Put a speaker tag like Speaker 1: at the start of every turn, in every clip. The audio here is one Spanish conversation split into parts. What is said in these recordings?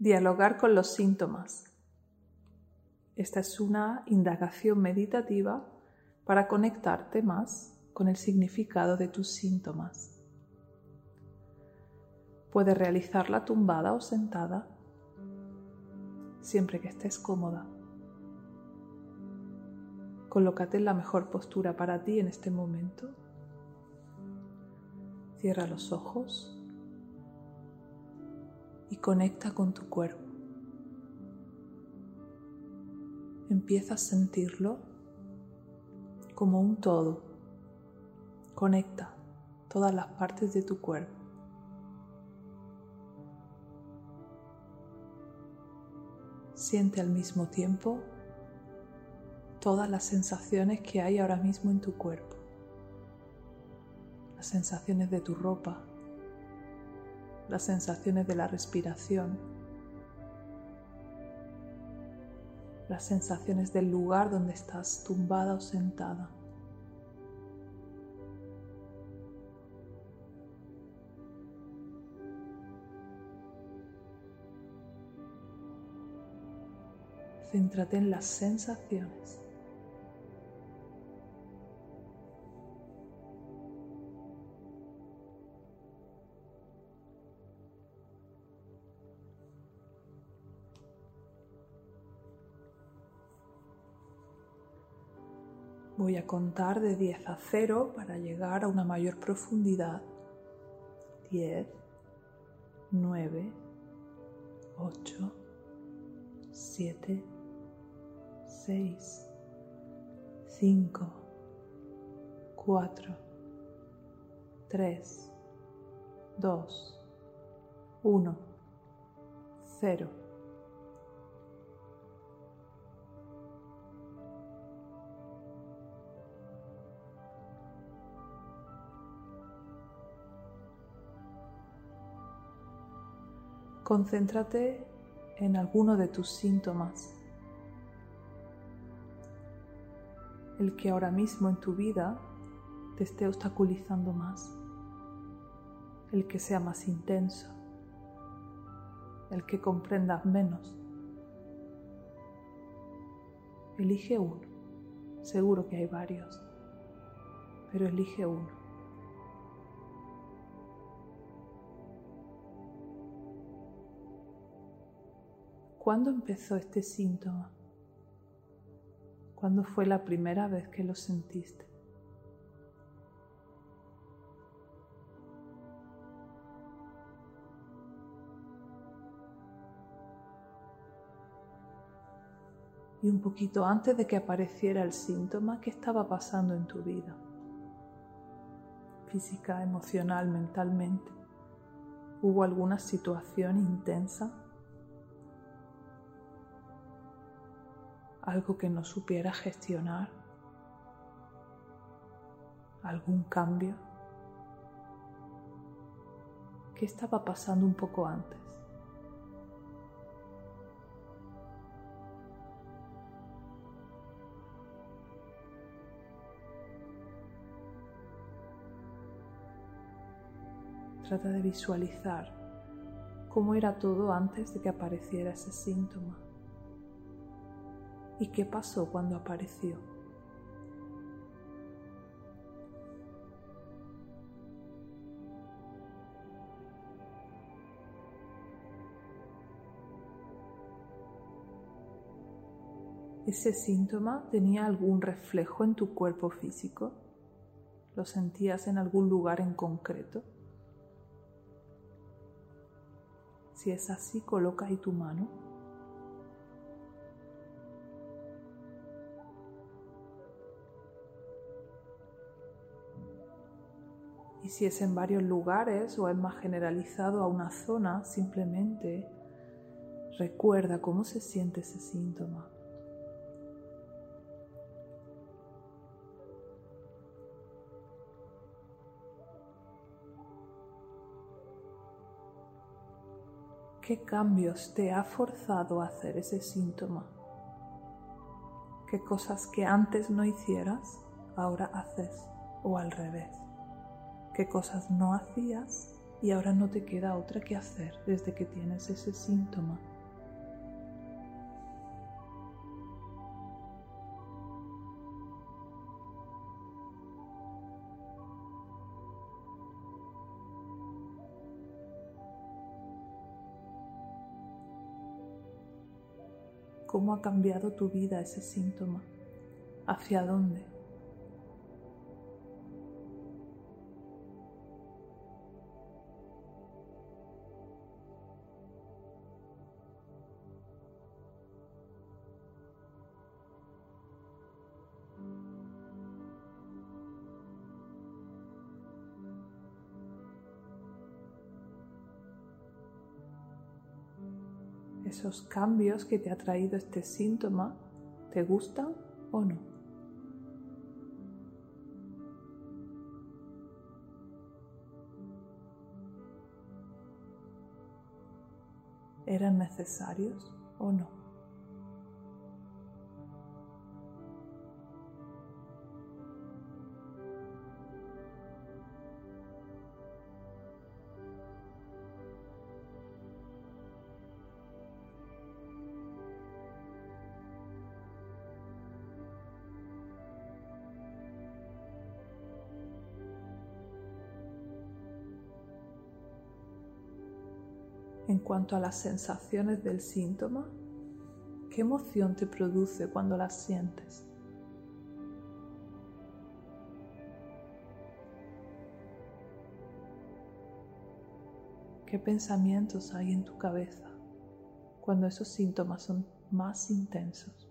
Speaker 1: Dialogar con los síntomas. Esta es una indagación meditativa para conectarte más con el significado de tus síntomas. Puedes realizarla tumbada o sentada, siempre que estés cómoda. Colócate en la mejor postura para ti en este momento. Cierra los ojos y conecta con tu cuerpo. Empieza a sentirlo como un todo. Conecta todas las partes de tu cuerpo. Siente al mismo tiempo todas las sensaciones que hay ahora mismo en tu cuerpo. Las sensaciones de tu ropa, las sensaciones de la respiración, las sensaciones del lugar donde estás tumbada o sentada. Céntrate en las sensaciones. Voy a contar de 10 a 0 para llegar a una mayor profundidad. 10, 9, 8, 7, 6, 5, 4, 3, 2, 1, 0. Concéntrate en alguno de tus síntomas. El que ahora mismo en tu vida te esté obstaculizando más. El que sea más intenso. El que comprendas menos. Elige uno. Seguro que hay varios. Pero elige uno. ¿Cuándo empezó este síntoma? ¿Cuándo fue la primera vez que lo sentiste? Y un poquito antes de que apareciera el síntoma, ¿qué estaba pasando en tu vida? Física, emocional, mentalmente. ¿Hubo alguna situación intensa algo que no supiera gestionar, algún cambio. ¿Qué estaba pasando un poco antes? Trata de visualizar cómo era todo antes de que apareciera ese síntoma y qué pasó cuando apareció. ¿Ese síntoma tenía algún reflejo en tu cuerpo físico? ¿Lo sentías en algún lugar en concreto? Si es así, coloca tu mano. Si es en varios lugares o es más generalizado a una zona, simplemente recuerda cómo se siente ese síntoma. ¿Qué cambios te ha forzado a hacer ese síntoma? ¿Qué cosas que antes no hicieras ahora haces o al revés? Qué cosas no hacías y ahora no te queda otra que hacer desde que tienes ese síntoma. ¿Cómo ha cambiado tu vida ese síntoma? ¿Hacia dónde? Esos cambios que te ha traído este síntoma te gustan o no. ¿Eran necesarios o no? Cuanto a las sensaciones del síntoma, ¿qué emoción te produce cuando las sientes? ¿Qué pensamientos hay en tu cabeza cuando esos síntomas son más intensos?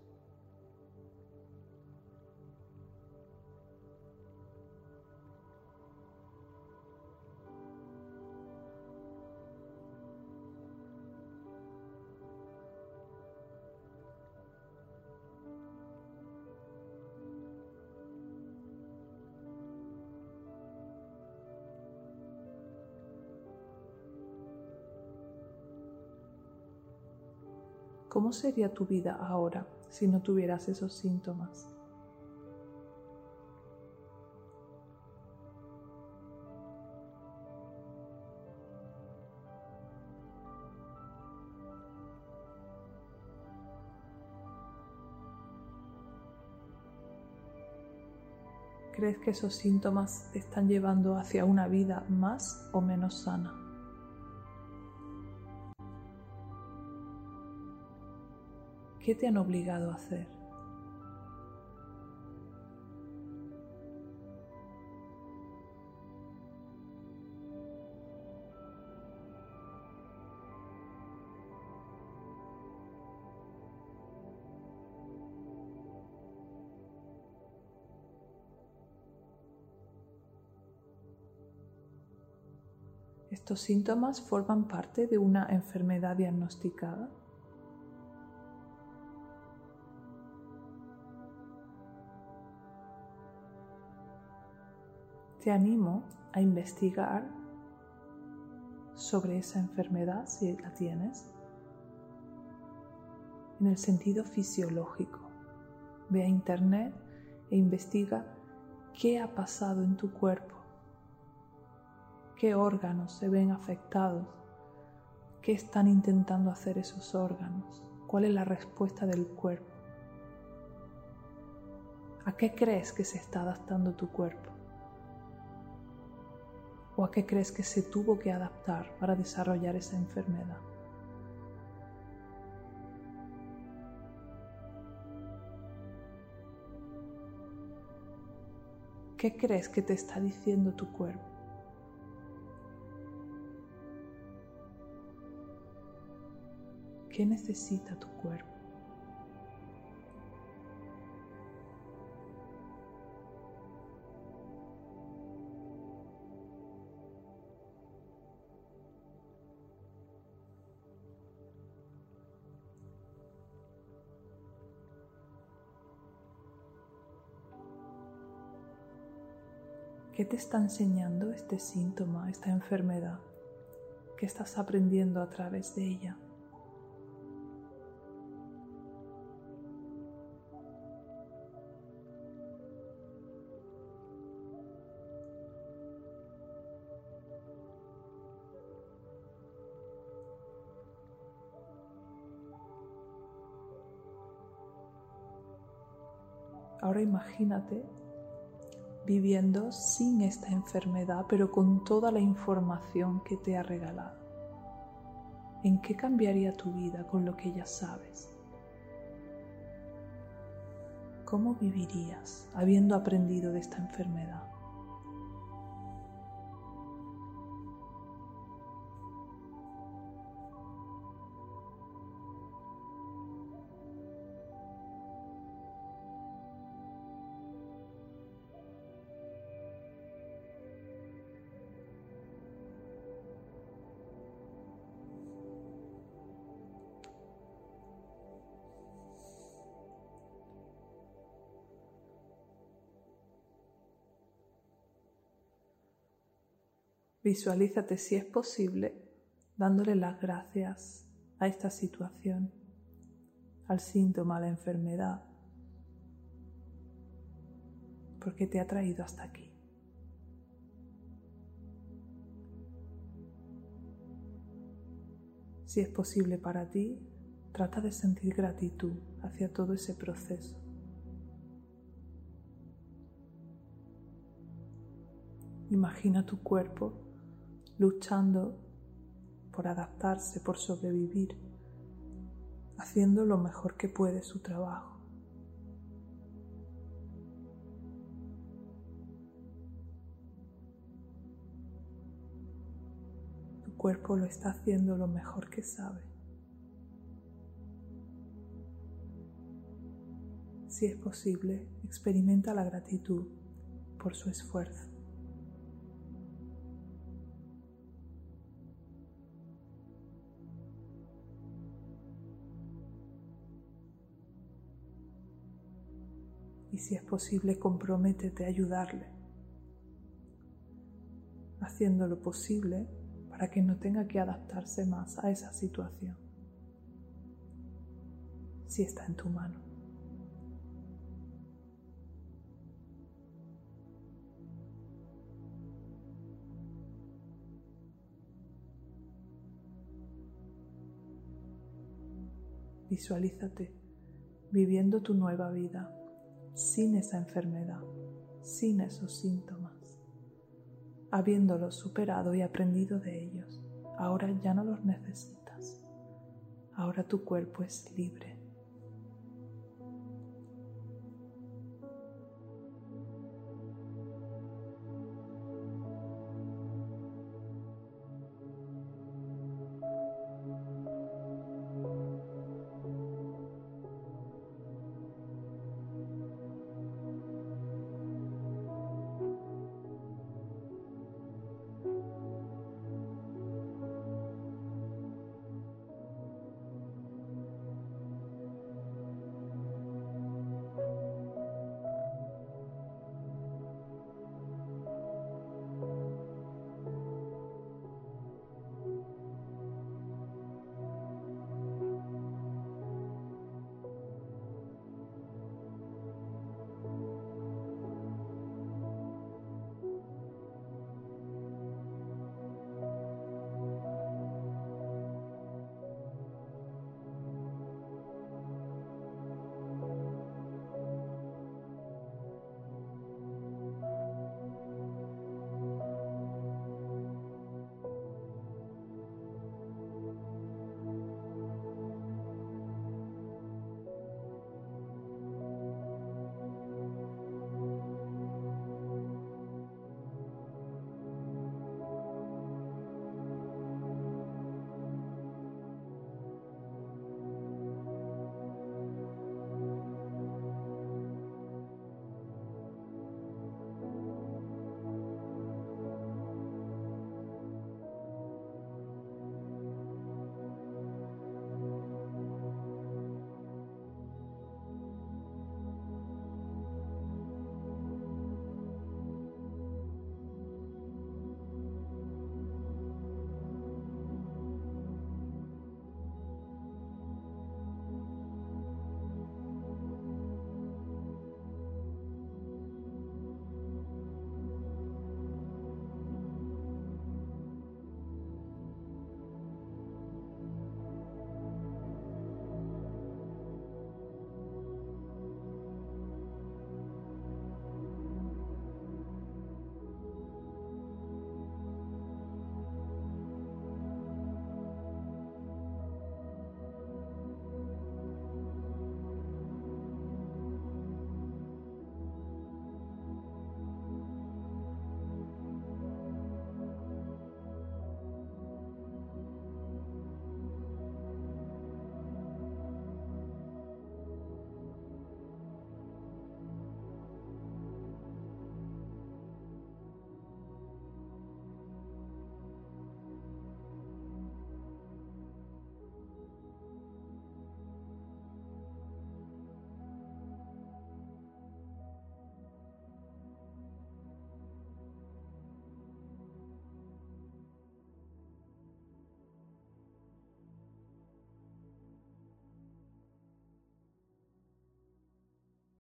Speaker 1: ¿Cómo sería tu vida ahora si no tuvieras esos síntomas? ¿Crees que esos síntomas te están llevando hacia una vida más o menos sana? ¿Qué te han obligado a hacer? ¿Estos síntomas forman parte de una enfermedad diagnosticada? Te animo a investigar sobre esa enfermedad si la tienes en el sentido fisiológico. Ve a internet e investiga qué ha pasado en tu cuerpo, qué órganos se ven afectados, qué están intentando hacer esos órganos, cuál es la respuesta del cuerpo, a qué crees que se está adaptando tu cuerpo. ¿O a qué crees que se tuvo que adaptar para desarrollar esa enfermedad? ¿Qué crees que te está diciendo tu cuerpo? ¿Qué necesita tu cuerpo? ¿Qué te está enseñando este síntoma, esta enfermedad? ¿Qué estás aprendiendo a través de ella? Ahora imagínate viviendo sin esta enfermedad, pero con toda la información que te ha regalado. ¿En qué cambiaría tu vida con lo que ya sabes? ¿Cómo vivirías habiendo aprendido de esta enfermedad? Visualízate si es posible dándole las gracias a esta situación, al síntoma, a la enfermedad, porque te ha traído hasta aquí. Si es posible para ti, trata de sentir gratitud hacia todo ese proceso. Imagina tu cuerpo luchando por adaptarse, por sobrevivir, haciendo lo mejor que puede su trabajo. Tu cuerpo lo está haciendo lo mejor que sabe. Si es posible, experimenta la gratitud por su esfuerzo. Y si es posible comprométete a ayudarle, haciendo lo posible para que no tenga que adaptarse más a esa situación, si está en tu mano. Visualízate viviendo tu nueva vida sin esa enfermedad, sin esos síntomas. Habiéndolos superado y aprendido de ellos, ahora ya no los necesitas. Ahora tu cuerpo es libre.